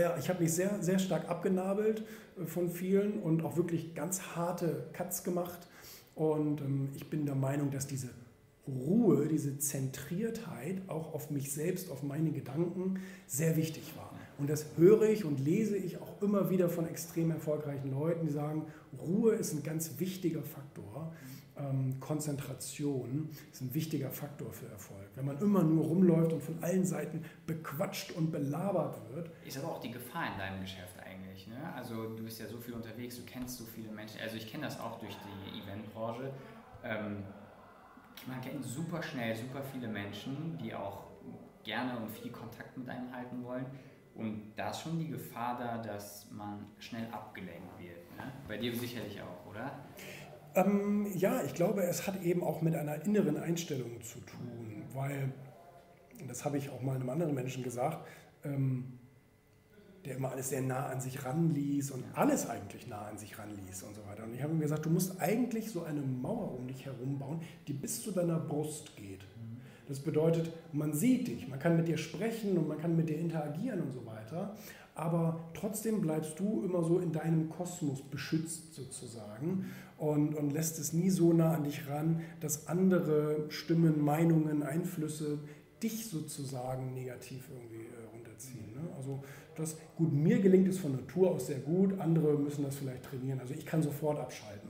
Ja, ich habe mich sehr, sehr stark abgenabelt äh, von vielen und auch wirklich ganz harte Cuts gemacht. Und ähm, ich bin der Meinung, dass diese Ruhe, diese Zentriertheit auch auf mich selbst, auf meine Gedanken sehr wichtig war. Und das höre ich und lese ich auch immer wieder von extrem erfolgreichen Leuten, die sagen, Ruhe ist ein ganz wichtiger Faktor. Ähm, Konzentration ist ein wichtiger Faktor für Erfolg. Wenn man immer nur rumläuft und von allen Seiten bequatscht und belabert wird. Ist aber auch die Gefahr in deinem Geschäft eigentlich. Ne? Also du bist ja so viel unterwegs, du kennst so viele Menschen. Also ich kenne das auch durch die Eventbranche. Ähm, man kennt super schnell super viele Menschen, die auch gerne und viel Kontakt mit einem halten wollen. Und da ist schon die Gefahr da, dass man schnell abgelenkt wird. Ne? Bei dir sicherlich auch, oder? Ähm, ja, ich glaube, es hat eben auch mit einer inneren Einstellung zu tun, weil, das habe ich auch mal einem anderen Menschen gesagt, ähm, der immer alles sehr nah an sich ranließ und alles eigentlich nah an sich ranließ und so weiter. Und ich habe ihm gesagt, du musst eigentlich so eine Mauer um dich herum bauen, die bis zu deiner Brust geht. Das bedeutet, man sieht dich, man kann mit dir sprechen und man kann mit dir interagieren und so weiter, aber trotzdem bleibst du immer so in deinem Kosmos beschützt sozusagen und, und lässt es nie so nah an dich ran, dass andere Stimmen, Meinungen, Einflüsse dich sozusagen negativ irgendwie äh, runterziehen. Ne? Also das, gut, mir gelingt es von Natur aus sehr gut, andere müssen das vielleicht trainieren. Also ich kann sofort abschalten.